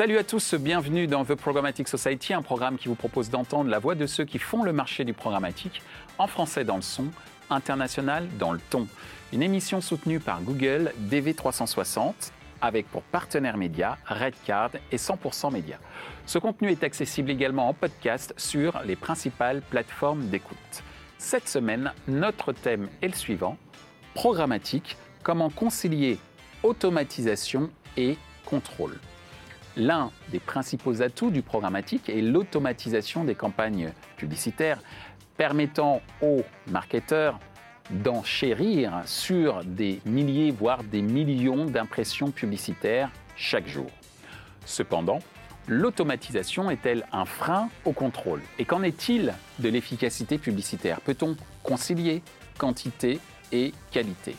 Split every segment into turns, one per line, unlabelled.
Salut à tous, bienvenue dans The Programmatic Society, un programme qui vous propose d'entendre la voix de ceux qui font le marché du programmatique, en français dans le son, international dans le ton. Une émission soutenue par Google DV360 avec pour partenaire média Redcard et 100% Média. Ce contenu est accessible également en podcast sur les principales plateformes d'écoute. Cette semaine, notre thème est le suivant programmatique, comment concilier automatisation et contrôle. L'un des principaux atouts du programmatique est l'automatisation des campagnes publicitaires permettant aux marketeurs d'enchérir sur des milliers, voire des millions d'impressions publicitaires chaque jour. Cependant, l'automatisation est-elle un frein au contrôle? Et qu'en est-il de l'efficacité publicitaire? Peut-on concilier quantité et qualité?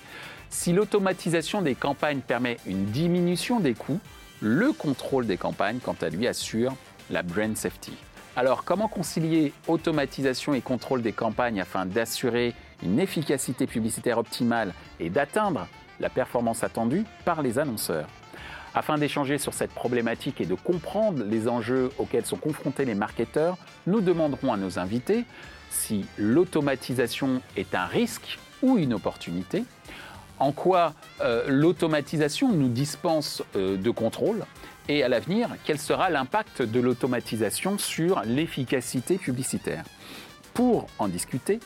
Si l'automatisation des campagnes permet une diminution des coûts, le contrôle des campagnes, quant à lui, assure la brand safety. Alors, comment concilier automatisation et contrôle des campagnes afin d'assurer une efficacité publicitaire optimale et d'atteindre la performance attendue par les annonceurs? Afin d'échanger sur cette problématique et de comprendre les enjeux auxquels sont confrontés les marketeurs, nous demanderons à nos invités si l'automatisation est un risque ou une opportunité, en quoi euh, l'automatisation nous dispense euh, de contrôle et à l'avenir, quel sera l'impact de l'automatisation sur l'efficacité publicitaire? Pour en discuter,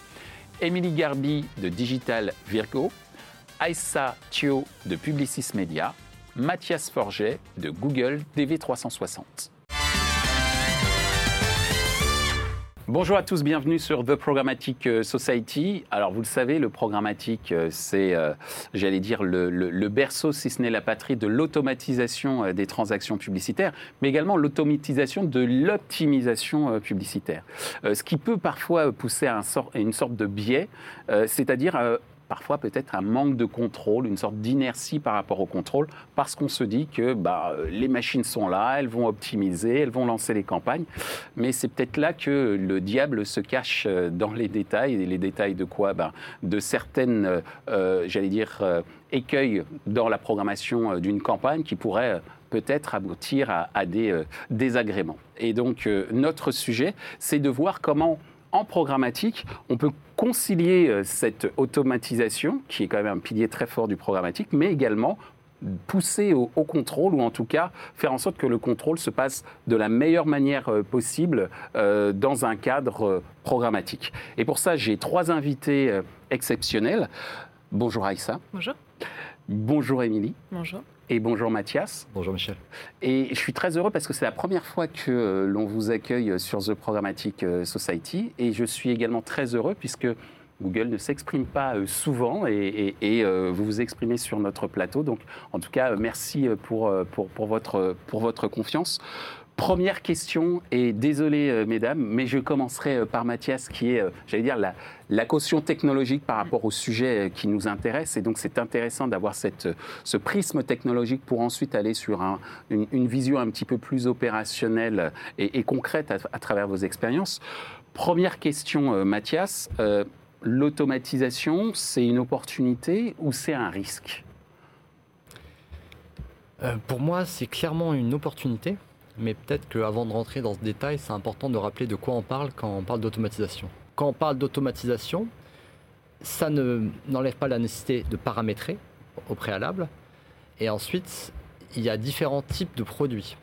Émilie Garbi de Digital Virgo, Aïssa Thio de Publicis Media, Mathias Forget de Google DV360. Bonjour à tous, bienvenue sur The Programmatic euh, Society. Alors vous le savez, le programmatique, euh, c'est, euh, j'allais dire, le, berceau, si ce n'est la patrie, de l'automatisation des transactions publicitaires, mais également l'automatisation de l'optimisation publicitaire. Ce qui peut parfois pousser à, à une sorte de biais, c'est-à-dire parfois peut-être un manque de contrôle, une sorte d'inertie par rapport au contrôle, parce qu'on se dit que bah, les machines sont là, elles vont optimiser, elles vont lancer les campagnes. Mais c'est peut-être là que le diable se cache euh, dans les détails. Et les détails de quoi? Bah, De certaines, euh, j'allais dire, euh, écueils dans la programmation d'une campagne qui pourraient peut-être aboutir à, à des désagréments. Et donc, notre sujet, c'est de voir comment en programmatique, on peut concilier euh, cette automatisation, qui est quand même un pilier très fort du programmatique, mais également pousser au, contrôle ou en tout cas faire en sorte que le contrôle se passe de la meilleure manière euh, possible euh, dans un cadre programmatique. Et pour ça, j'ai trois invités exceptionnels. Bonjour Aïssa.
Bonjour.
Bonjour Émilie.
Bonjour.
Et bonjour Mathias.
Bonjour Michel.
Et je suis très heureux parce que c'est la première fois que euh, l'on vous accueille sur The Programmatic euh, Society. Et je suis également très heureux puisque Google ne s'exprime pas euh, souvent et, vous vous exprimez sur notre plateau. Donc, en tout cas, merci pour, pour, pour, votre, pour votre confiance. Première question, et désolé euh, mesdames, mais je commencerai euh, par Mathias qui est, euh, j'allais dire, la, caution technologique par rapport au sujet qui nous intéresse. Et donc c'est intéressant d'avoir ce prisme technologique pour ensuite aller sur une, vision un petit peu plus opérationnelle et, concrète à, travers vos expériences. Première question, Mathias, l'automatisation, c'est une opportunité ou c'est un risque?
Pour moi, c'est clairement une opportunité mais peut-être qu'avant de rentrer dans ce détail, c'est important de rappeler de quoi on parle quand on parle d'automatisation. Quand on parle d'automatisation, ça n'enlève pas la nécessité de paramétrer au préalable. Et ensuite, il y a différents types de produits.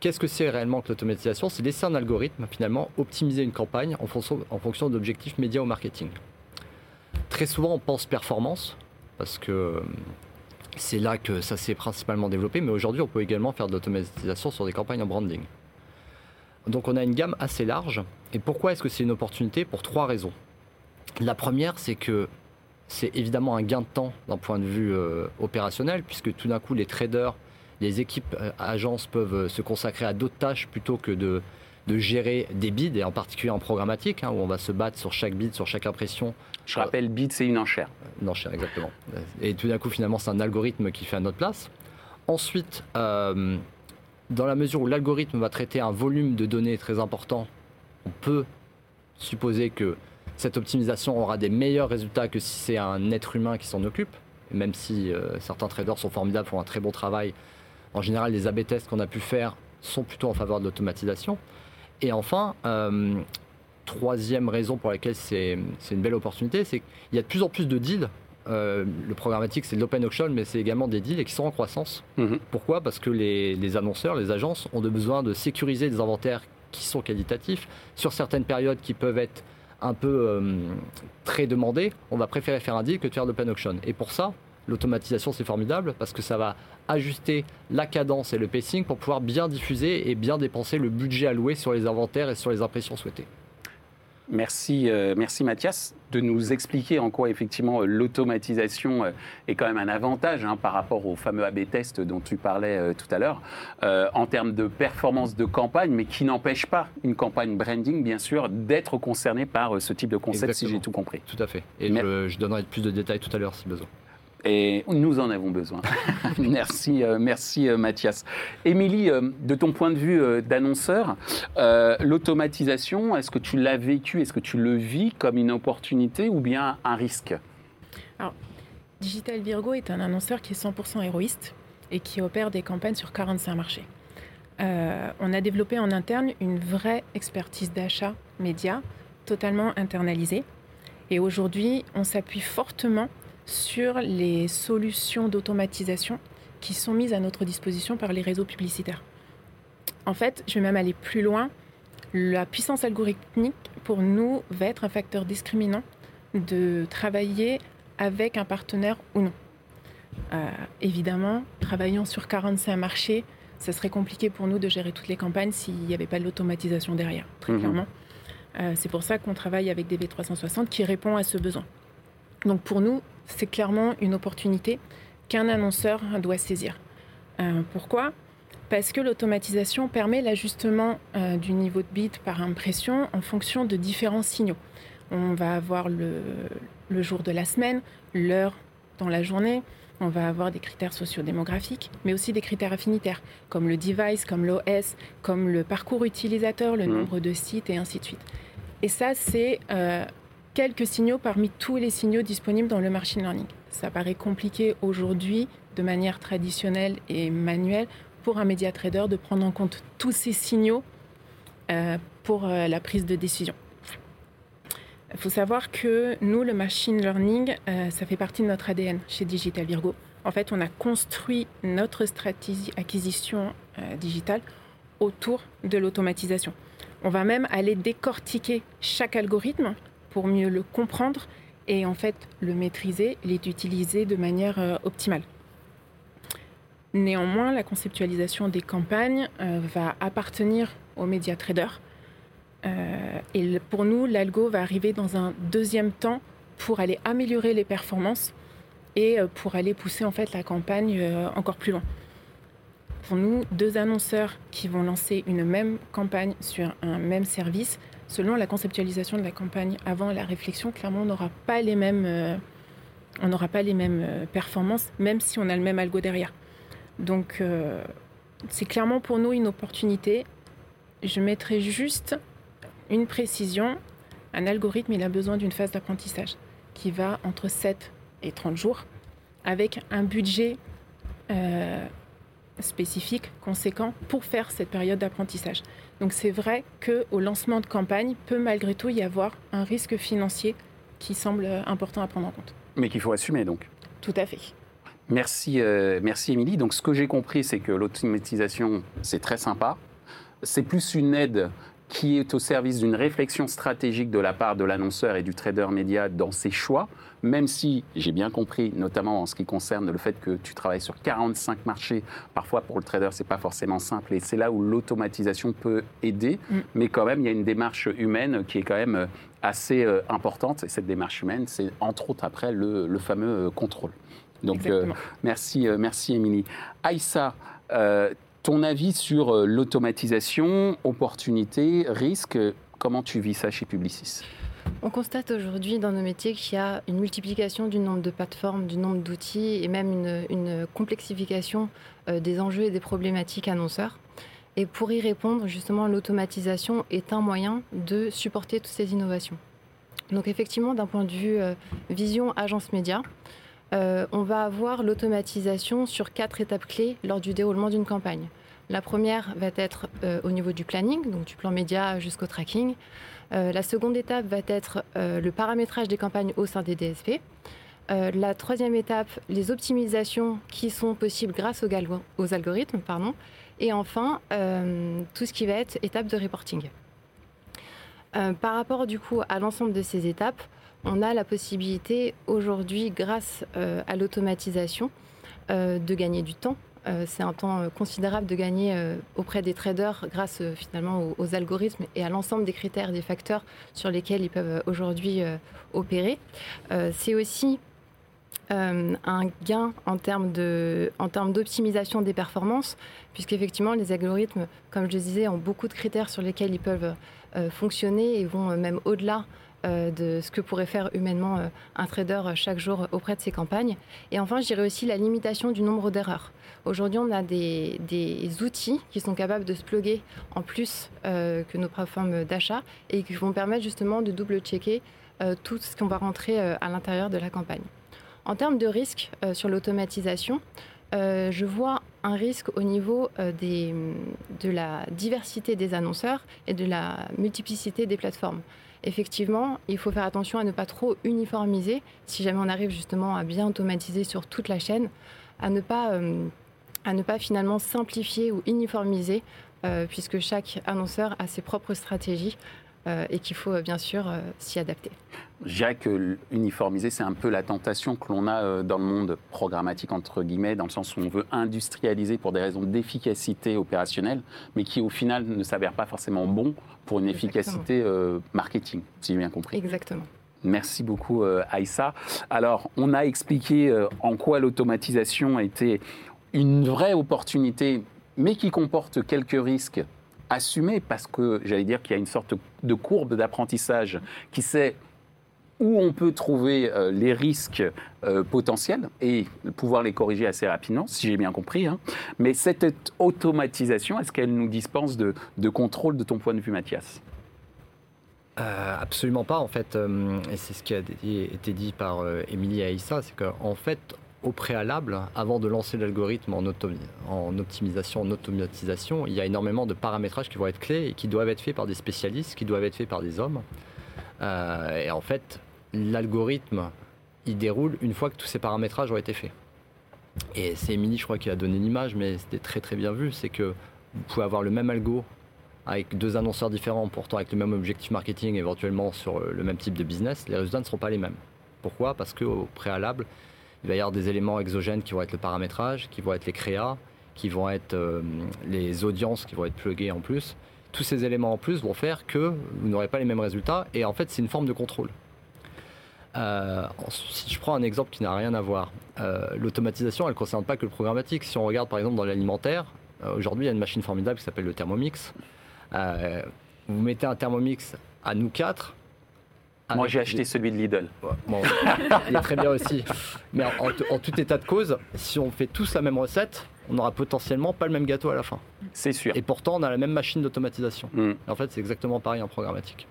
Qu'est-ce que c'est réellement que l'automatisation? C'est laisser un algorithme finalement optimiser une campagne en fonction, en fonction d'objectifs médias ou marketing. Très souvent, on pense performance parce que c'est là que ça s'est principalement développé, mais aujourd'hui, on peut également faire de l'automatisation sur des campagnes en branding. Donc on a une gamme assez large. Et pourquoi est-ce que c'est une opportunité? Pour trois raisons. La première, c'est que c'est évidemment un gain de temps d'un point de vue euh, opérationnel, puisque tout d'un coup, les traders, les équipes euh, agences peuvent euh, se consacrer à d'autres tâches plutôt que de de gérer des bids, et en particulier en programmatique, hein, où on va se battre sur chaque bid, sur chaque impression.
Je rappelle, bid, c'est une enchère.
Une enchère, exactement. Et tout d'un coup, finalement, c'est un algorithme qui fait à notre place. Ensuite, euh, dans la mesure où l'algorithme va traiter un volume de données très important, on peut supposer que cette optimisation aura des meilleurs résultats que si c'est un être humain qui s'en occupe, même si euh, certains traders sont formidables, font un très bon travail. En général, les AB tests qu'on a pu faire sont plutôt en faveur de l'automatisation. Et enfin, troisième raison pour laquelle c'est une belle opportunité, c'est qu'il y a de plus en plus de deals. Euh, le programmatique, c'est de l'open auction, mais c'est également des deals et qui sont en croissance. Mhm. Pourquoi? Parce que les, annonceurs, les agences ont besoin de sécuriser des inventaires qui sont qualitatifs sur certaines périodes qui peuvent être un peu euh, très demandées. On va préférer faire un deal que de faire de l'open auction. Et pour ça, l'automatisation, c'est formidable parce que ça va ajuster la cadence et le pacing pour pouvoir bien diffuser et bien dépenser le budget alloué sur les inventaires et sur les impressions souhaitées.
Merci, euh, merci Mathias de nous expliquer en quoi effectivement l'automatisation euh, est quand même un avantage hein, par rapport au fameux A/B test dont tu parlais euh, tout à l'heure en termes de performance de campagne, mais qui n'empêche pas une campagne branding bien sûr d'être concernée par ce type de concept si j'ai tout compris.
Tout à fait. Et je, je donnerai plus de détails tout à l'heure si besoin.
Et nous en avons besoin. merci, euh, merci euh, Mathias. Émilie, euh, de ton point de vue d'annonceur, l'automatisation, est-ce que tu l'as vécu, est-ce que tu le vis comme une opportunité ou bien un risque?
Alors, Digital Virgo est un annonceur qui est 100% héroïste et qui opère des campagnes sur 45 marchés. on a développé en interne une vraie expertise d'achat média totalement internalisée. Et aujourd'hui, on s'appuie fortement sur les solutions d'automatisation qui sont mises à notre disposition par les réseaux publicitaires. En fait, je vais même aller plus loin. La puissance algorithmique, pour nous, va être un facteur discriminant de travailler avec un partenaire ou non. Euh, évidemment, travaillant sur 45 marchés, ça serait compliqué pour nous de gérer toutes les campagnes s'il n'y avait pas de l'automatisation derrière, très mhm. clairement. Euh, c'est pour ça qu'on travaille avec DB360 qui répond à ce besoin. Donc pour nous, c'est clairement une opportunité qu'un annonceur doit saisir. Euh, pourquoi? Parce que l'automatisation permet l'ajustement euh, du niveau de bit par impression en fonction de différents signaux. On va avoir le, jour de la semaine, l'heure dans la journée, on va avoir des critères sociodémographiques, mais aussi des critères affinitaires, comme le device, comme l'OS, comme le parcours utilisateur, le mmh. nombre de sites et ainsi de suite. Et ça, c'est euh, quelques signaux parmi tous les signaux disponibles dans le machine learning. Ça paraît compliqué aujourd'hui, de manière traditionnelle et manuelle, pour un média trader de prendre en compte tous ces signaux euh, pour euh, la prise de décision. Il faut savoir que nous, le machine learning, euh, ça fait partie de notre ADN chez Digital Virgo. En fait, on a construit notre stratégie acquisition digitale autour de l'automatisation. On va même aller décortiquer chaque algorithme pour mieux le comprendre et en fait le maîtriser, l'utiliser de manière euh, optimale. Néanmoins, la conceptualisation des campagnes euh, va appartenir aux médias traders. Euh, et pour nous, l'algo va arriver dans un deuxième temps pour aller améliorer les performances et pour aller pousser en fait la campagne encore plus loin. Pour nous, deux annonceurs qui vont lancer une même campagne sur un même service selon la conceptualisation de la campagne avant la réflexion, clairement, on n'aura pas les mêmes, euh, on n'aura pas les mêmes euh, performances, même si on a le même algo derrière. Donc, euh, c'est clairement pour nous une opportunité. Je mettrai juste une précision. Un algorithme, il a besoin d'une phase d'apprentissage qui va entre 7 et 30 jours, avec un budget spécifique, conséquent, pour faire cette période d'apprentissage. Donc c'est vrai qu'au lancement de campagne, peut malgré tout y avoir un risque financier qui semble important à prendre en compte.
Mais qu'il faut assumer donc.
Tout à fait.
Merci, euh, merci Émilie. Donc ce que j'ai compris, c'est que l'automatisation, c'est très sympa. C'est plus une aide qui est au service d'une réflexion stratégique de la part de l'annonceur et du trader média dans ses choix, même si j'ai bien compris, notamment en ce qui concerne le fait que tu travailles sur 45 marchés, parfois pour le trader c'est pas forcément simple et c'est là où l'automatisation peut aider, mm. mais quand même il y a une démarche humaine qui est quand même euh, assez euh, importante et cette démarche humaine c'est entre autres après le, fameux euh, contrôle. Donc merci, merci Émilie. Aïssa, ton avis sur euh, l'automatisation, opportunités, risques, comment tu vis ça chez Publicis?
On constate aujourd'hui dans nos métiers qu'il y a une multiplication du nombre de plateformes, du nombre d'outils et même une, complexification euh, des enjeux et des problématiques annonceurs. Et pour y répondre, justement, l'automatisation est un moyen de supporter toutes ces innovations. Donc effectivement, d'un point de vue euh, vision agence média, on va avoir l'automatisation sur quatre étapes clés lors du déroulement d'une campagne. La première va être au niveau du planning, donc du plan média jusqu'au tracking. la seconde étape va être le paramétrage des campagnes au sein des DSP. la troisième étape, les optimisations qui sont possibles grâce aux, aux algorithmes. Pardon. Et enfin, tout ce qui va être étape de reporting. par rapport du coup à l'ensemble de ces étapes, on a la possibilité aujourd'hui, grâce euh, à l'automatisation, euh, de gagner du temps. Euh, c'est un temps considérable de gagner auprès des traders grâce finalement aux, algorithmes et à l'ensemble des critères, des facteurs sur lesquels ils peuvent aujourd'hui opérer. c'est aussi un gain en termes d'optimisation des performances, puisqu'effectivement les algorithmes, comme je disais, ont beaucoup de critères sur lesquels ils peuvent fonctionner et vont même au-delà euh, de ce que pourrait faire humainement euh, un trader chaque jour auprès de ses campagnes. Et enfin, je dirais aussi la limitation du nombre d'erreurs. Aujourd'hui, on a des, outils qui sont capables de se plugger en plus euh, que nos plateformes d'achat et qui vont permettre justement de double-checker tout ce qu'on va rentrer à l'intérieur de la campagne. En termes de risque sur l'automatisation, je vois un risque au niveau de la diversité des annonceurs et de la multiplicité des plateformes effectivement, il faut faire attention à ne pas trop uniformiser, si jamais on arrive justement à bien automatiser sur toute la chaîne, à ne pas, euh, finalement simplifier ou uniformiser, euh, puisque chaque annonceur a ses propres stratégies. Euh, et qu'il faut bien sûr s'y adapter.
Je dirais que uniformiser, c'est un peu la tentation que l'on a dans le monde programmatique, entre guillemets, dans le sens où on veut industrialiser pour des raisons d'efficacité opérationnelle, mais qui au final ne s'avère pas forcément bon pour une efficacité euh, marketing, si j'ai bien compris.
Exactement.
Merci beaucoup, euh, Aïssa. Alors, on a expliqué euh, en quoi l'automatisation était une vraie opportunité, mais qui comporte quelques risques assumés, parce que j'allais dire qu'il y a une sorte de courbe d'apprentissage qui sait où on peut trouver euh, les risques euh, potentiels et pouvoir les corriger assez rapidement, si j'ai bien compris. Hein. Mais cette automatisation, est-ce qu'elle nous dispense de, contrôle de ton point de vue, Mathias?
Euh, absolument pas en fait, et c'est ce qui a été dit par Émilie et Aïssa, c'est qu'en fait, au préalable, avant de lancer l'algorithme en, optimisation, en automatisation, il y a énormément de paramétrages qui vont être clés et qui doivent être faits par des spécialistes, qui doivent être faits par des hommes. et en fait, l'algorithme, il déroule une fois que tous ces paramétrages ont été faits. Et c'est Emily, je crois, qui a donné l'image, mais c'était très très bien vu. C'est que vous pouvez avoir le même algo avec deux annonceurs différents, pourtant avec le même objectif marketing, éventuellement sur le même type de business. Les résultats ne seront pas les mêmes. Pourquoi? Parce qu'au préalable, il va y avoir des éléments exogènes qui vont être le paramétrage, qui vont être les créas, qui vont être euh, les audiences qui vont être pluguées en plus. Tous ces éléments en plus vont faire que vous n'aurez pas les mêmes résultats. Et en fait, c'est une forme de contrôle. Euh, si je prends un exemple qui n'a rien à voir, euh, l'automatisation, elle ne concerne pas que le programmatique. Si on regarde par exemple dans l'alimentaire, aujourd'hui il y a une machine formidable qui s'appelle le Thermomix. vous mettez un Thermomix à nous quatre.
Moi j'ai acheté celui de Lidl.
il est très bien aussi. Mais en, tout état de cause, si on fait tous la même recette, on n'aura potentiellement pas le même gâteau à la fin.
C'est sûr.
Et pourtant, on a la même machine d'automatisation. Mm. En fait, c'est exactement pareil en programmatique.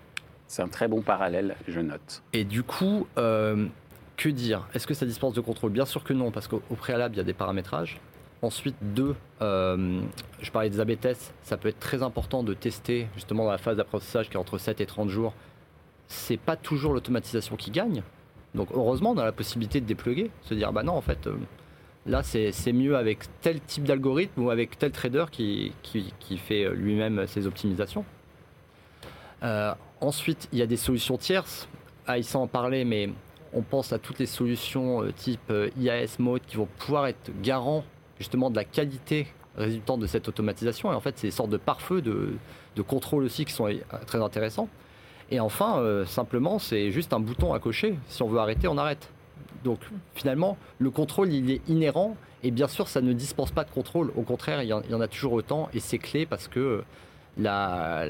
C'est un très bon parallèle, je note.
Et du coup, euh, que dire? Est-ce que ça dispense de contrôle? Bien sûr que non, parce qu'au préalable, il y a des paramétrages. Ensuite, deux, euh, je parlais des AB tests, ça peut être très important de tester justement dans la phase d'apprentissage qui est entre 7 et 30 jours. C'est pas toujours l'automatisation qui gagne. Donc heureusement, on a la possibilité de dépluguer, se dire bah non, en fait, euh, là c'est mieux avec tel type d'algorithme ou avec tel trader qui, fait lui-même ses optimisations. Ensuite, il y a des solutions tierces. Ah, ils en parler, mais on pense à toutes les solutions euh, type euh, IAS Mode qui vont pouvoir être garants justement de la qualité résultant de cette automatisation. Et en fait, c'est des sortes de pare-feu, de, contrôle aussi qui sont euh, très intéressants. Et enfin, simplement, c'est juste un bouton à cocher. Si on veut arrêter, on arrête. Donc finalement, le contrôle, il est inhérent. Et bien sûr, ça ne dispense pas de contrôle. Au contraire, il y en, a toujours autant. Et c'est clé parce que la,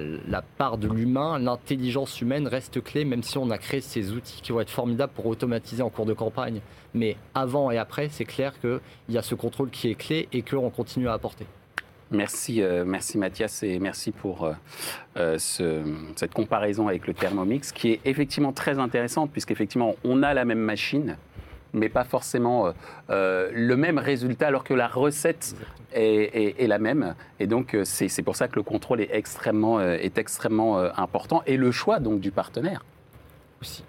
part de l'humain, l'intelligence humaine reste clé, même si on a créé ces outils qui vont être formidables pour automatiser en cours de campagne. Mais avant et après, c'est clair qu'il y a ce contrôle qui est clé et qu'on continue à apporter.
Merci, euh, merci Mathias et merci pour euh, euh, cette comparaison avec le Thermomix qui est effectivement très intéressante puisqu'effectivement on a la même machine mais pas forcément le même résultat, alors que la recette est, la même. Et donc, c'est pour ça que le contrôle est extrêmement, est extrêmement important. Et le choix donc du partenaire aussi.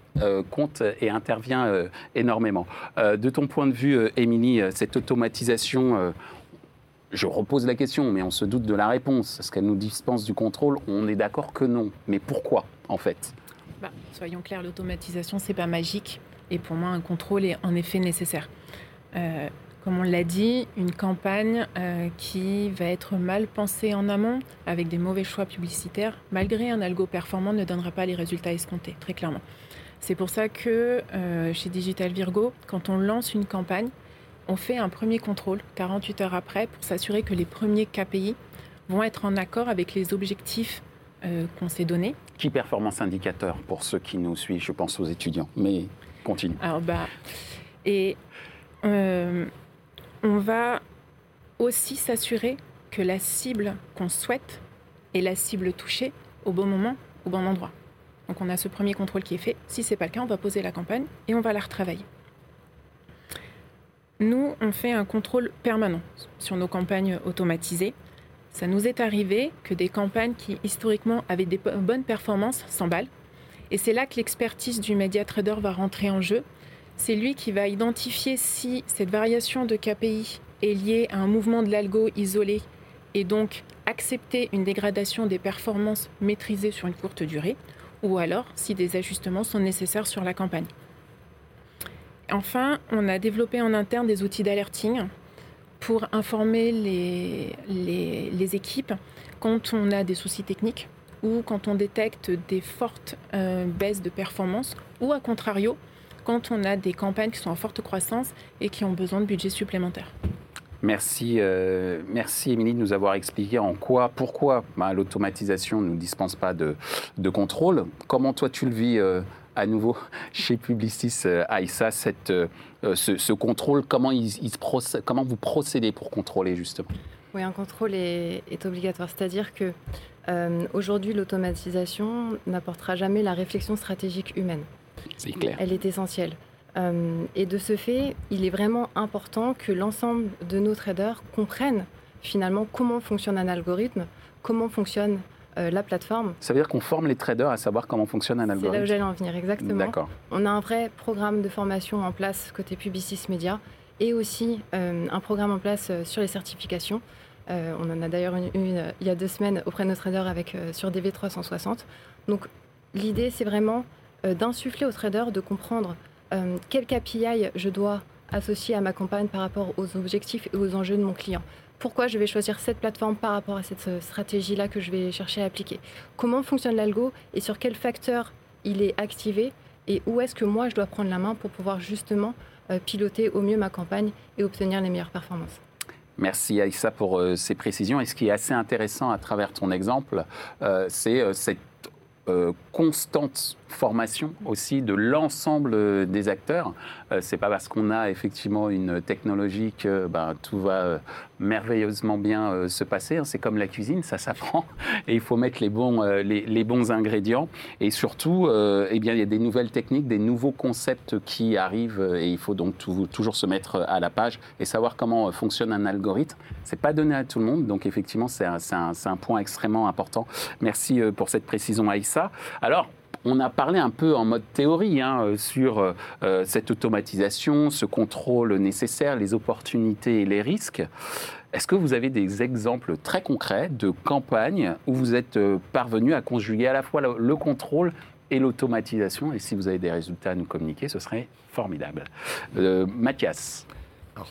compte et intervient énormément. de ton point de vue, Émilie, cette automatisation, je repose la question, mais on se doute de la réponse. Est-ce qu'elle nous dispense du contrôle? On est d'accord que non. Mais pourquoi, en fait?
Bah, Soyons clairs, l'automatisation, c'est pas magique. Et pour moi, un contrôle est en effet nécessaire. Euh, comme on l'a dit, une campagne euh, qui va être mal pensée en amont, avec des mauvais choix publicitaires, malgré un algo performant, ne donnera pas les résultats escomptés, très clairement. C'est pour ça que euh, chez Digital Virgo, quand on lance une campagne, on fait un premier contrôle 48 heures après pour s'assurer que les premiers KPI vont être en accord avec les objectifs euh, qu'on s'est donnés.
Qui performance indicateur pour ceux qui nous suivent Je pense aux étudiants, mais continue.
Alors, bah, et euh, on va aussi s'assurer que la cible qu'on souhaite est la cible touchée au bon moment, au bon endroit. Donc on a ce premier contrôle qui est fait. Si ce n'est pas le cas, on va poser la campagne et on va la retravailler. Nous, on fait un contrôle permanent sur nos campagnes automatisées. Ça nous est arrivé que des campagnes qui historiquement avaient des bonnes performances s'emballent. Et c'est là que l'expertise du média trader va rentrer en jeu. C'est lui qui va identifier si cette variation de KPI est liée à un mouvement de l'algo isolé et donc accepter une dégradation des performances maîtrisées sur une courte durée, ou alors si des ajustements sont nécessaires sur la campagne. Enfin, on a développé en interne des outils d'alerting pour informer les, les, équipes quand on a des soucis techniques ou quand on détecte des fortes euh, baisses de performance ou à contrario quand on a des campagnes qui sont en forte croissance et qui ont besoin de budget supplémentaire.
Merci, euh, merci Émilie de nous avoir expliqué en quoi, pourquoi bah, l'automatisation ne nous dispense pas de, de, contrôle. Comment toi tu le vis euh, à nouveau chez Publicis euh, Aïssa cette, euh, ce, contrôle comment, il, comment vous procédez pour contrôler justement?
Oui, un contrôle est, obligatoire. C'est-à-dire que euh, aujourd'hui, l'automatisation n'apportera jamais la réflexion stratégique humaine.
C'est clair.
Elle est essentielle. et de ce fait, il est vraiment important que l'ensemble de nos traders comprennent finalement comment fonctionne un algorithme, comment fonctionne euh, la plateforme.
Ça veut dire qu'on forme les traders à savoir comment fonctionne un algorithme
C'est là où j'allais en venir, exactement. D'accord. On a un vrai programme de formation en place côté Publicis Media et aussi euh, un programme en place euh, sur les certifications. on en a d'ailleurs une, il y a deux semaines auprès de nos traders avec, sur DV360. Donc l'idée, c'est vraiment d'insuffler aux traders de comprendre quel KPI je dois associer à ma campagne par rapport aux objectifs et aux enjeux de mon client pourquoi je vais choisir cette plateforme par rapport à cette euh, stratégie-là que je vais chercher à appliquer. Comment fonctionne l'algo et sur quel facteur il est activé et où est-ce que moi je dois prendre la main pour pouvoir justement euh, piloter au mieux ma campagne et obtenir les meilleures performances.
Merci Aïssa pour euh, ces précisions. Et ce qui est assez intéressant à travers ton exemple, c'est cette constante formation aussi de l'ensemble des acteurs. Euh, c'est pas parce qu'on a effectivement une technologie que ben, tout va euh, merveilleusement bien euh, se passer. Hein. C'est comme la cuisine, ça s'apprend et il faut mettre les bons, les, bons ingrédients. Et surtout, eh bien, il y a des nouvelles techniques, des nouveaux concepts qui arrivent et il faut donc toujours se mettre à la page et savoir comment fonctionne un algorithme. C'est pas donné à tout le monde, donc effectivement, c'est un, point extrêmement important. Merci pour cette précision, Aïssa. On a parlé un peu en mode théorie hein, euh, sur euh, euh, cette automatisation, ce contrôle nécessaire, les opportunités et les risques. Est-ce que vous avez des exemples très concrets de campagnes où vous êtes parvenu à conjuguer à la fois le, contrôle et l'automatisation? Et si vous avez des résultats à nous communiquer, ce serait formidable. Mathias
Alors,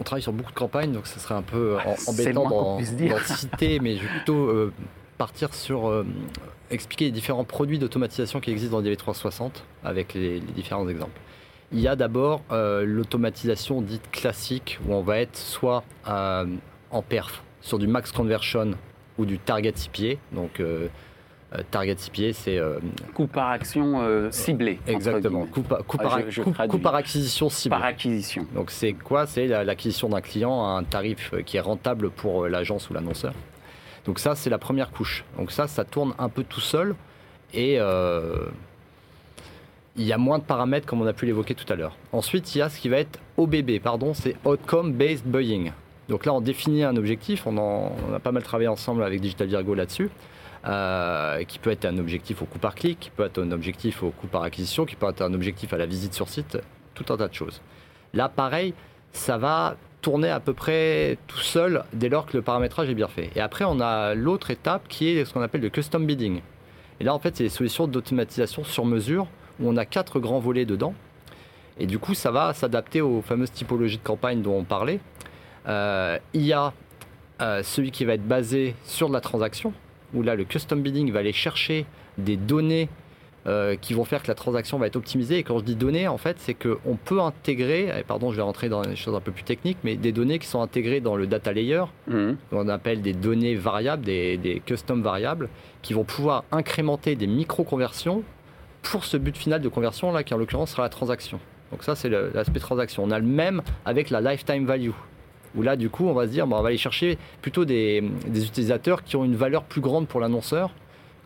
on, travaille sur beaucoup de campagnes, donc ce serait un peu ah, embêtant d'en citer, mais je vais plutôt partir sur euh, expliquer les différents produits d'automatisation qui existent dans DV360 avec les, différents exemples. Il y a d'abord euh, l'automatisation dite classique où on va être soit euh, en perf sur du max conversion ou du target CPA. Donc target CPA, c'est
coût par action ciblé.
Exactement. Coût par, par, acquisition ciblé.
Par acquisition.
Donc c'est quoi? C'est l'acquisition d'un client à un tarif qui est rentable pour l'agence ou l'annonceur. Donc ça, c'est la première couche. Donc ça, ça tourne un peu tout seul. Et, euh, il y a moins de paramètres comme on a pu l'évoquer tout à l'heure. Ensuite, il y a ce qui va être OBB, pardon, c'est Outcome Based Buying. Donc là, on définit un objectif, on, on a pas mal travaillé ensemble avec Digital Virgo là-dessus, euh, qui peut être un objectif au coût par clic, qui peut être un objectif au coût par acquisition, qui peut être un objectif à la visite sur site, tout un tas de choses. Là, pareil, ça va tourner à peu près tout seul dès lors que le paramétrage est bien fait. Et après, on a l'autre étape qui est ce qu'on appelle le custom bidding. Et là, en fait, c'est des solutions d'automatisation sur mesure où on a quatre grands volets dedans. Et du coup, ça va s'adapter aux fameuses typologies de campagne dont on parlait. Euh, il y a euh, celui qui va être basé sur la transaction, où là, le custom bidding va aller chercher des données euh, qui vont faire que la transaction va être optimisée. Et quand je dis données, en fait, c'est qu'on peut intégrer, pardon, je vais rentrer dans des choses un peu plus techniques, mais des données qui sont intégrées dans le data layer, mhm. qu'on appelle des données variables, des, des custom variables, qui vont pouvoir incrémenter des micro-conversions pour ce but final de conversion, là, qui en l'occurrence sera la transaction. Donc ça, c'est l'aspect transaction. On a le même avec la lifetime value où là, du coup, on va se dire, on va aller chercher plutôt des, utilisateurs qui ont une valeur plus grande pour l'annonceur.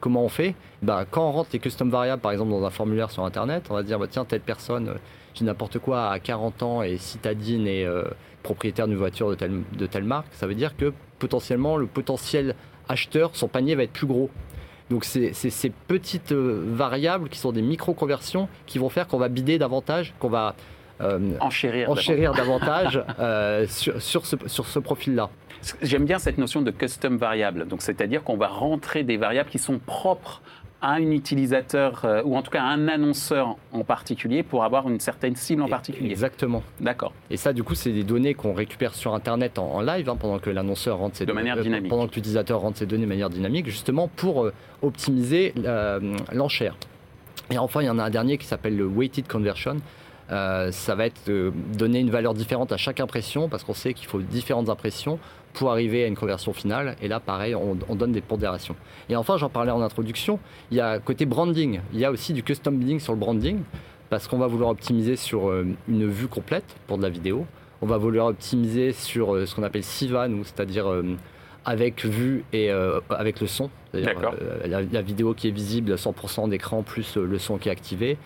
Comment on fait bah, Quand on rentre les custom variables, par exemple, dans un formulaire sur Internet, on va dire, bah, tiens, telle personne, euh, j'ai n'importe quoi, à 40 ans et citadine et euh, propriétaire d'une voiture de telle, de telle marque, ça veut dire que potentiellement, le potentiel acheteur, son panier va être plus gros. Donc c'est ces petites euh, variables qui sont des micro-conversions qui vont faire qu'on va bider davantage, qu'on va
euh, enchérir,
davantage euh, sur, sur, ce, sur ce profil-là.
J'aime bien cette notion de custom variable. Donc, c'est-à-dire qu'on va rentrer des variables qui sont propres à un utilisateur euh, ou en tout cas à un annonceur en particulier pour avoir une certaine cible en particulier.
Exactement.
D'accord.
Et ça, du coup, c'est des données qu'on récupère sur Internet en, live hein, pendant que l'annonceur rentre ses
de manière dynamique.
pendant que l'utilisateur rentre ses données de manière dynamique, justement pour optimiser l'enchère. Et enfin, il y en a un dernier qui s'appelle le weighted conversion. Euh, ça va être donner une valeur différente à chaque impression parce qu'on sait qu'il faut différentes impressions pour arriver à une conversion finale. Et là, pareil, on, donne des pondérations. Et enfin, j'en parlais en introduction, il y a côté branding. Il y a aussi du custom bidding sur le branding parce qu'on va vouloir optimiser sur euh, une vue complète pour de la vidéo. On va vouloir optimiser sur euh, ce qu'on appelle SIVAN, c'est-à-dire avec vue et avec le son. La, la, vidéo qui est visible 100% d'écran plus le son qui est activé.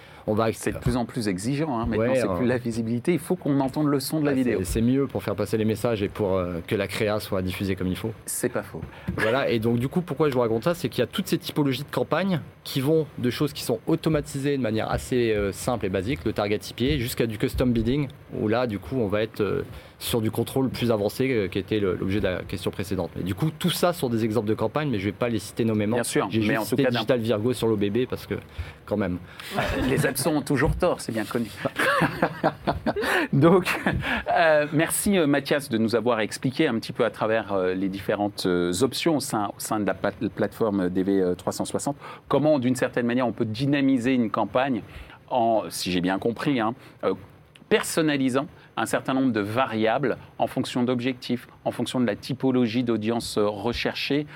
C'est de plus en plus exigeant. Hein. Maintenant, c'est plus la visibilité. Il faut qu'on entende le son de la vidéo.
C'est mieux pour faire passer les messages et pour euh, que la créa soit diffusée comme il faut.
C'est pas faux.
Voilà. Et donc, du coup, pourquoi je vous raconte ça? C'est qu'il y a toutes ces typologies de campagnes qui vont de choses qui sont automatisées de manière assez euh, simple et basique, le target IPA, jusqu'à du custom bidding, où là, du coup, on va être euh, sur du contrôle plus avancé qui était l'objet de la question précédente. Mais du coup, tout ça sont des exemples de campagnes, mais je ne vais pas les citer nommément.
Bien sûr,
J'ai juste cité Digital Virgo sur l'OBB parce que, quand même.
Les absents ont toujours tort, c'est bien connu. Donc, euh, merci euh, Mathias de nous avoir expliqué un petit peu à travers euh, les différentes options au sein, au sein de la plateforme DV360 comment, d'une certaine manière, on peut dynamiser une campagne en, si j'ai bien compris, hein, personnalisant un certain nombre de variables en fonction d'objectifs, en fonction de la typologie d'audience recherchée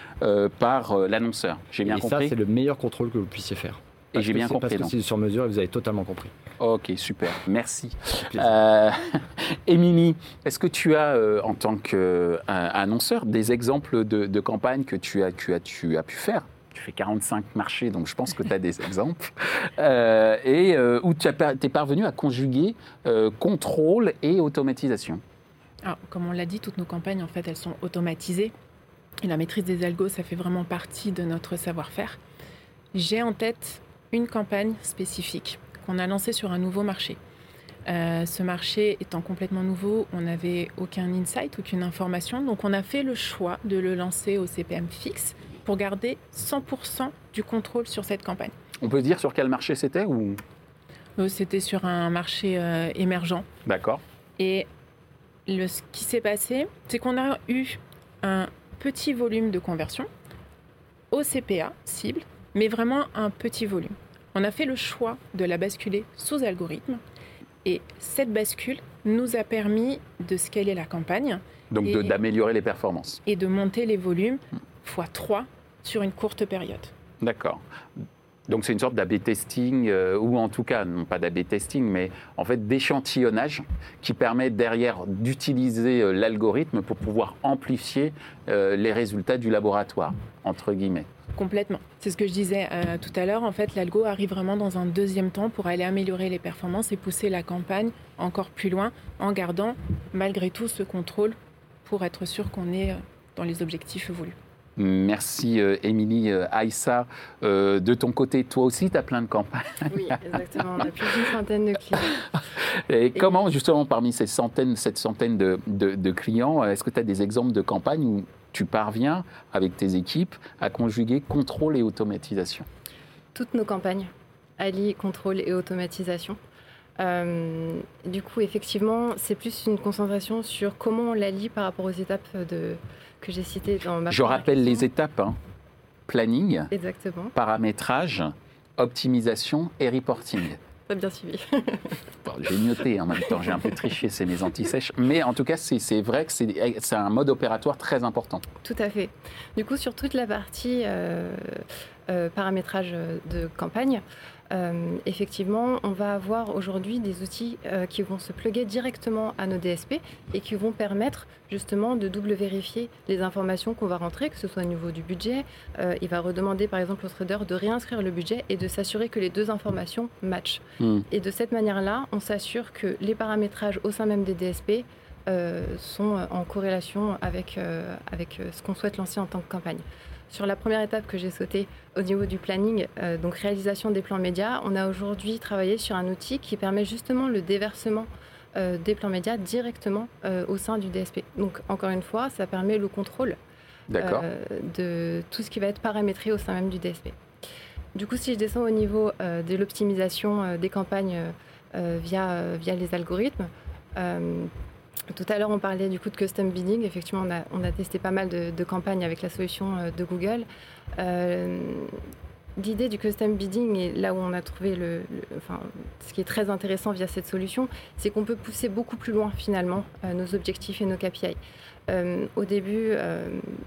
par l'annonceur. J'ai bien compris.
Et ça, c'est le meilleur contrôle que vous puissiez faire.
Et j'ai bien compris.
Parce que c'est sur mesure et vous avez totalement compris.
Ok, super, merci. Euh, Émilie, est-ce que tu as, euh, en tant qu'annonceur, des exemples de, de campagnes que tu as, tu, as, tu as pu faire tu fais 45 marchés, donc je pense que tu as des exemples, euh, et où tu es parvenu à conjuguer contrôle et automatisation.
Alors, comme on l'a dit, toutes nos campagnes, en fait, elles sont automatisées. Et la maîtrise des algos, ça fait vraiment partie de notre savoir-faire. J'ai en tête une campagne spécifique qu'on a lancée sur un nouveau marché. Euh, ce marché étant complètement nouveau, on n'avait aucun insight, aucune information. Donc on a fait le choix de le lancer au CPM fixe pour garder 100% du contrôle sur cette campagne.
On peut dire sur quel marché c'était ou?
Euh, C'était sur un marché euh, émergent.
D'accord.
Et le, ce qui s'est passé, c'est qu'on a eu un petit volume de conversion au CPA cible, mais vraiment un petit volume on a fait le choix de la basculer sous algorithme. Et cette bascule nous a permis de scaler la campagne.
Donc d'améliorer les performances.
Et de monter les volumes x3 sur une courte période.
D'accord. Donc c'est une sorte d'AB testing, euh, ou en tout cas, non pas d'AB testing, mais en fait d'échantillonnage qui permet derrière d'utiliser euh, l'algorithme pour pouvoir amplifier euh, les résultats du laboratoire, entre guillemets.
Complètement. C'est ce que je disais tout à l'heure. En fait, l'algo arrive vraiment dans un deuxième temps pour aller améliorer les performances et pousser la campagne encore plus loin en gardant malgré tout ce contrôle pour être sûr qu'on est dans les objectifs voulus.
Merci euh, Émilie Aïssa. de ton côté, toi aussi, tu as plein de campagnes.
Oui, exactement. On a plus d'une centaine de clients.
Et, comment, justement, parmi ces centaines, cette centaine de, de clients, est-ce que tu as des exemples de campagnes où tu parviens, avec tes équipes, à conjuguer contrôle et automatisation?
Toutes nos campagnes allient contrôle et automatisation. Euh, du coup, effectivement, c'est plus une concentration sur comment on l'allie par rapport aux étapes de, que j'ai citées dans ma
Je rappelle les étapes. Hein. Planning,
Exactement.
paramétrage, optimisation et reporting
bien suivi.
j'ai noté en même temps, j'ai un peu triché, c'est mes antisèches. Mais en tout cas, c'est vrai que c'est un mode opératoire très important.
Tout à fait. Du coup, sur toute la partie euh, euh, paramétrage de campagne, euh, effectivement, on va avoir aujourd'hui des outils euh, qui vont se pluguer directement à nos DSP et qui vont permettre justement de double vérifier les informations qu'on va rentrer, que ce soit au niveau du budget. Euh, il va redemander par exemple au trader de réinscrire le budget et de s'assurer que les deux informations matchent. Hmm. Et de cette manière-là, on s'assure que les paramétrages au sein même des DSP sont en corrélation avec, avec ce qu'on souhaite lancer en tant que campagne. Sur la première étape que j'ai sautée au niveau du planning, euh, donc réalisation des plans médias, on a aujourd'hui travaillé sur un outil qui permet justement le déversement euh, des plans médias directement euh, au sein du DSP. Donc encore une fois, ça permet le contrôle de tout ce qui va être paramétré au sein même du DSP. Du coup, si je descends au niveau de l'optimisation des campagnes via, via les algorithmes, tout à l'heure, on parlait du coup de custom bidding. Effectivement, on a, testé pas mal de, campagnes avec la solution euh, de Google. Euh, l'idée du custom bidding et là où on a trouvé le, enfin, ce qui est très intéressant via cette solution, c'est qu'on peut pousser beaucoup plus loin finalement euh, nos objectifs et nos KPI. au début,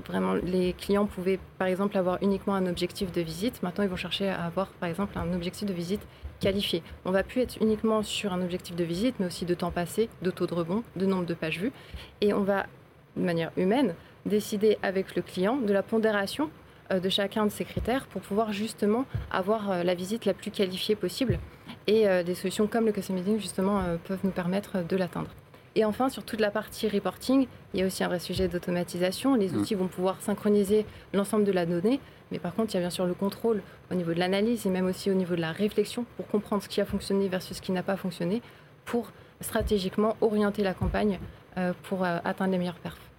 vraiment, les clients pouvaient par exemple avoir uniquement un objectif de visite. Maintenant, ils vont chercher à avoir par exemple un objectif de visite qualifié. On va plus être uniquement sur un objectif de visite, mais aussi de temps passé, de taux de rebond, de nombre de pages vues. Et on va, de manière humaine, décider avec le client de la pondération euh, de chacun de ces critères pour pouvoir justement avoir euh, la visite la plus qualifiée possible. Et euh, des solutions comme le customizing, justement, peuvent nous permettre de l'atteindre. Et enfin, sur toute la partie reporting, il y a aussi un vrai sujet d'automatisation. Les mmh. outils vont pouvoir synchroniser l'ensemble de la donnée, mais par contre, il y a bien sûr le contrôle au niveau de l'analyse et même aussi au niveau de la réflexion pour comprendre ce qui a fonctionné versus ce qui n'a pas fonctionné, pour stratégiquement orienter la campagne euh, pour euh, atteindre les meilleurs perfs.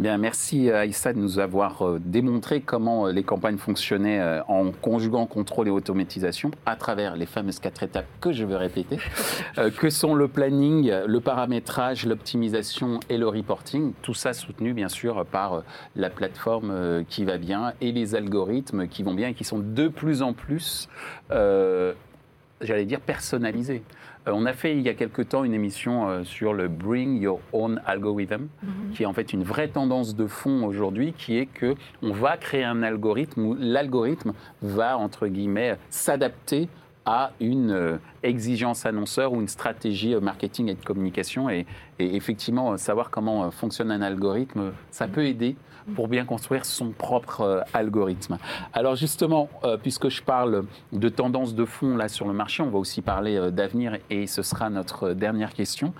Bien, merci euh, Aïssa de nous avoir euh, démontré comment euh, les campagnes fonctionnaient en conjuguant contrôle et automatisation à travers les fameuses quatre étapes que je vais répéter, que sont le planning, le paramétrage, l'optimisation et le reporting. Tout ça soutenu bien sûr par la plateforme qui va bien et les algorithmes qui vont bien et qui sont de plus en plus, j'allais dire, personnalisés. Euh, on a fait il y a quelque temps une émission euh, sur le Bring Your Own Algorithm, mhm. qui est en fait une vraie tendance de fond aujourd'hui, qui est que on va créer un algorithme où l'algorithme va entre guillemets s'adapter à une euh, exigence annonceur ou une stratégie marketing et de communication. Et, et effectivement, savoir comment fonctionne un algorithme, ça peut aider pour bien construire son propre euh, algorithme. Alors justement, euh, puisque je parle de tendances de fond là sur le marché, on va aussi parler euh, d'avenir et ce sera notre dernière question.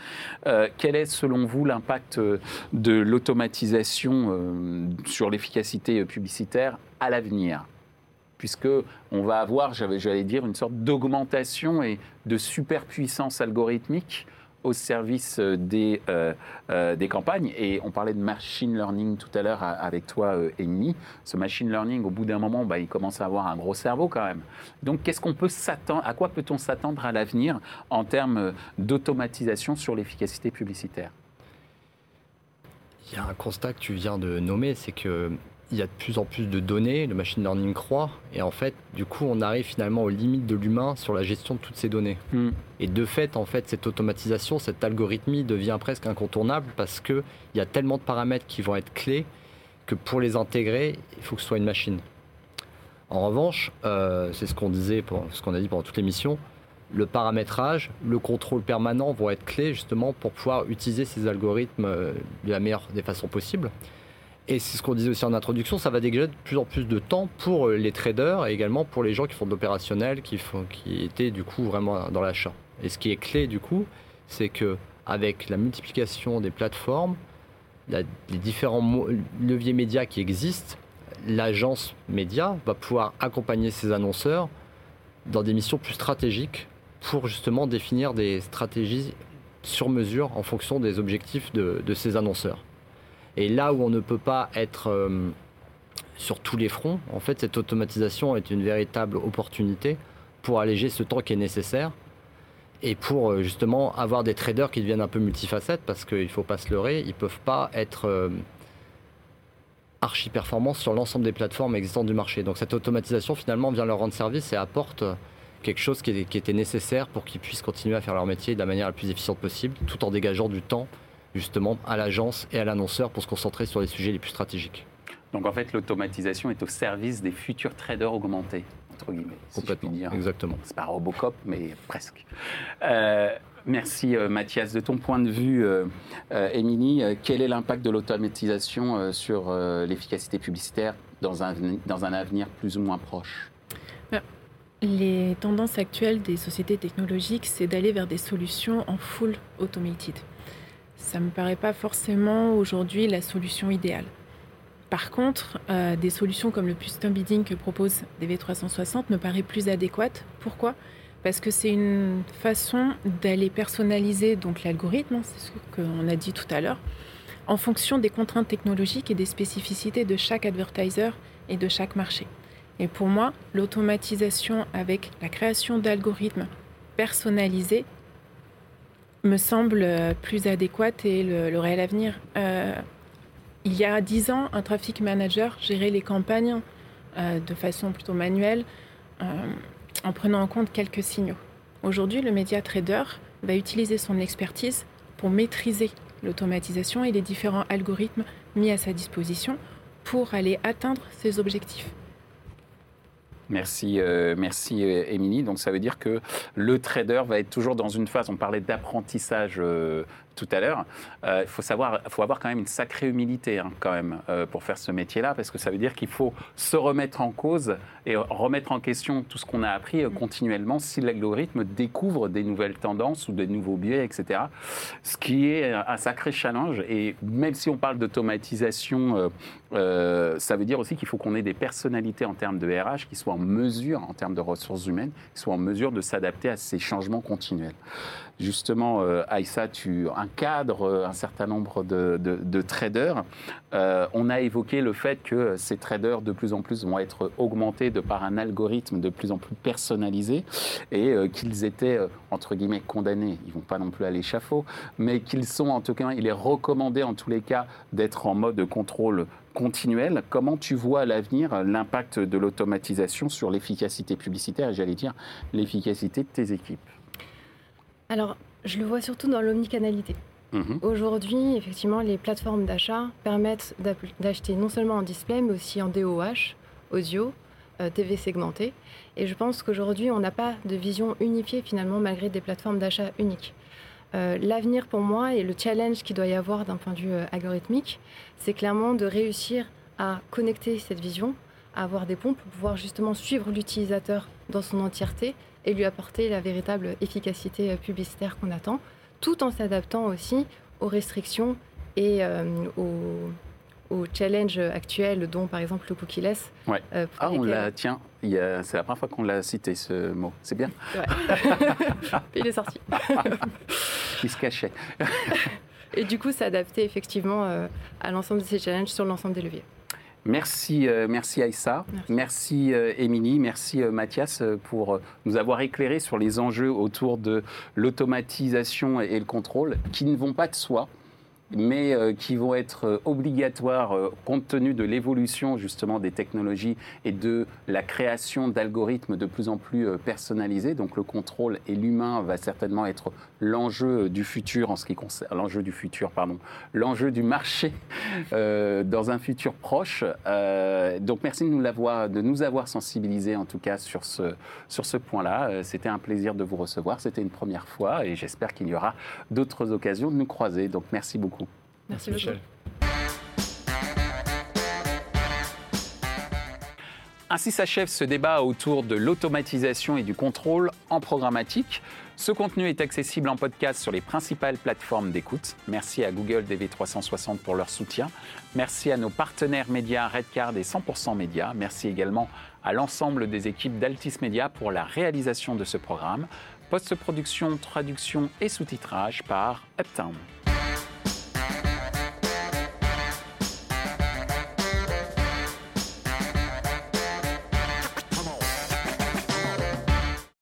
quel est selon vous l'impact de l'automatisation sur l'efficacité publicitaire à l'avenir? Puisque on va avoir, j'allais dire, une sorte d'augmentation et de superpuissance algorithmique au service euh, des, euh, euh, des campagnes. Et on parlait de machine learning tout à l'heure avec toi, Amy. Ce machine learning, au bout d'un moment, bah, il commence à avoir un gros cerveau quand même. Donc, qu'est-ce qu'on peut s'attendre, à quoi peut-on s'attendre à l'avenir en termes d'automatisation sur l'efficacité publicitaire?
Il y a un constat que tu viens de nommer, c'est que il y a de plus en plus de données, le machine learning croît, et en fait, du coup, on arrive finalement aux limites de l'humain sur la gestion de toutes ces données. Hmm. Et de fait, en fait, cette automatisation, cette algorithmie devient presque incontournable parce qu'il y a tellement de paramètres qui vont être clés que pour les intégrer, il faut que ce soit une machine. En revanche, euh, c'est ce qu'on disait, pour, ce qu'on a dit pendant toute l'émission, le paramétrage, le contrôle permanent vont être clés justement pour pouvoir utiliser ces algorithmes euh, de la meilleure des façons possibles. Et c'est ce qu'on disait aussi en introduction, ça va dégager de plus en plus de temps pour les traders et également pour les gens qui font de l'opérationnel, qui étaient du coup vraiment dans l'achat. Et ce qui est clé du coup, c'est que avec la multiplication des plateformes, les différents leviers médias qui existent, l'agence média va pouvoir accompagner ses annonceurs dans des missions plus stratégiques pour justement définir des stratégies sur mesure en fonction des objectifs de, de ces annonceurs. Et là où on ne peut pas être euh, sur tous les fronts, en fait, cette automatisation est une véritable opportunité pour alléger ce temps qui est nécessaire et pour euh, justement avoir des traders qui deviennent un peu multifacettes parce qu'il ne faut pas se leurrer, ils ne peuvent pas être euh, archi performants sur l'ensemble des plateformes existantes du marché. Donc cette automatisation finalement vient leur rendre service et apporte quelque chose qui, était nécessaire pour qu'ils puissent continuer à faire leur métier de la manière la plus efficiente possible tout en dégageant du temps justement à l'agence et à l'annonceur pour se concentrer sur les sujets les plus stratégiques.
Donc en fait l'automatisation est au service des futurs traders augmentés entre guillemets.
Complètement. dire. Exactement.
C'est pas Robocop, mais presque. Euh, merci euh, Mathias. De ton point de vue, euh, Émilie, quel est l'impact de l'automatisation sur l'efficacité publicitaire dans un, dans un avenir plus ou moins proche?
Ben, Les tendances actuelles des sociétés technologiques, c'est d'aller vers des solutions en full automated. Ça ne me paraît pas forcément aujourd'hui la solution idéale. Par contre, euh, des solutions comme le custom bidding que propose DV360 me paraît plus adéquate. Pourquoi? Parce que c'est une façon d'aller personnaliser donc l'algorithme, hein, c'est ce qu'on a dit tout à l'heure, en fonction des contraintes technologiques et des spécificités de chaque advertiser et de chaque marché. Et pour moi, l'automatisation avec la création d'algorithmes personnalisés me semble plus adéquate et le, réel avenir. Euh, il y a dix ans, un traffic manager gérait les campagnes euh, de façon plutôt manuelle, euh, en prenant en compte quelques signaux. Aujourd'hui, le média trader va utiliser son expertise pour maîtriser l'automatisation et les différents algorithmes mis à sa disposition pour aller atteindre ses objectifs.
Merci, euh, merci Émilie. Donc ça veut dire que le trader va être toujours dans une phase, on parlait d'apprentissage tout à l'heure, euh, il faut savoir, faut avoir quand même une sacrée humilité hein, quand même euh, pour faire ce métier-là, parce que ça veut dire qu'il faut se remettre en cause et remettre en question tout ce qu'on a appris euh, continuellement si l'algorithme découvre des nouvelles tendances ou des nouveaux biais, etc. Ce qui est un sacré challenge. Et même si on parle d'automatisation, ça veut dire aussi qu'il faut qu'on ait des personnalités en termes de RH qui soient en mesure, en termes de ressources humaines, qui soient en mesure de s'adapter à ces changements continuels. Justement, euh, Aïssa, tu encadres euh, un certain nombre de, traders. Euh, on a évoqué le fait que ces traders, de plus en plus, vont être augmentés de par un algorithme de plus en plus personnalisé et qu'ils étaient, entre guillemets, condamnés. Ils vont pas non plus à l'échafaud, mais qu'ils sont, en tout cas, il est recommandé en tous les cas d'être en mode de contrôle continuel. Comment tu vois à l'avenir l'impact de l'automatisation sur l'efficacité publicitaire et j'allais dire l'efficacité de tes équipes?
Alors, je le vois surtout dans l'omnicanalité. Mhm. Aujourd'hui, effectivement, les plateformes d'achat permettent d'acheter non seulement en display, mais aussi en DOH, audio, euh, TV segmenté. Et je pense qu'aujourd'hui, on n'a pas de vision unifiée finalement, malgré des plateformes d'achat uniques. Euh, l'avenir pour moi et le challenge qu'il doit y avoir d'un point de vue euh, algorithmique, c'est clairement de réussir à connecter cette vision, à avoir des ponts pour pouvoir justement suivre l'utilisateur dans son entièreté et lui apporter la véritable efficacité euh, publicitaire qu'on attend, tout en s'adaptant aussi aux restrictions et euh, aux, challenges actuels, dont par exemple le cookie-less.
Ouais. Euh, ah, on l'a, tiens, c'est la première fois qu'on l'a cité ce mot. C'est bien.
Il est sorti.
Il se cachait.
et du coup, s'adapter effectivement à l'ensemble de ces challenges sur l'ensemble des leviers.
Merci, euh, merci Aïssa, merci, euh, Émilie, merci euh, Mathias pour nous avoir éclairé sur les enjeux autour de l'automatisation et le contrôle qui ne vont pas de soi mais euh, qui vont être euh, obligatoires euh, compte tenu de l'évolution justement des technologies et de la création d'algorithmes de plus en plus personnalisés. Donc le contrôle et l'humain va certainement être l'enjeu du futur en ce qui concerne l'enjeu du futur, pardon, l'enjeu du marché dans un futur proche. donc merci de nous l'avoir, de nous avoir sensibilisés en tout cas sur ce sur ce point-là. C'était un plaisir de vous recevoir. C'était une première fois et j'espère qu'il y aura d'autres occasions de nous croiser. Donc merci beaucoup.
Merci, Michel.
Ainsi s'achève ce débat autour de l'automatisation et du contrôle en programmatique. Ce contenu est accessible en podcast sur les principales plateformes d'écoute. Merci à Google DV360 pour leur soutien. Merci à nos partenaires médias Redcard et 100% Média. Merci également à l'ensemble des équipes d'Altis Media pour la réalisation de ce programme. Post-production, traduction et sous-titrage par Uptown.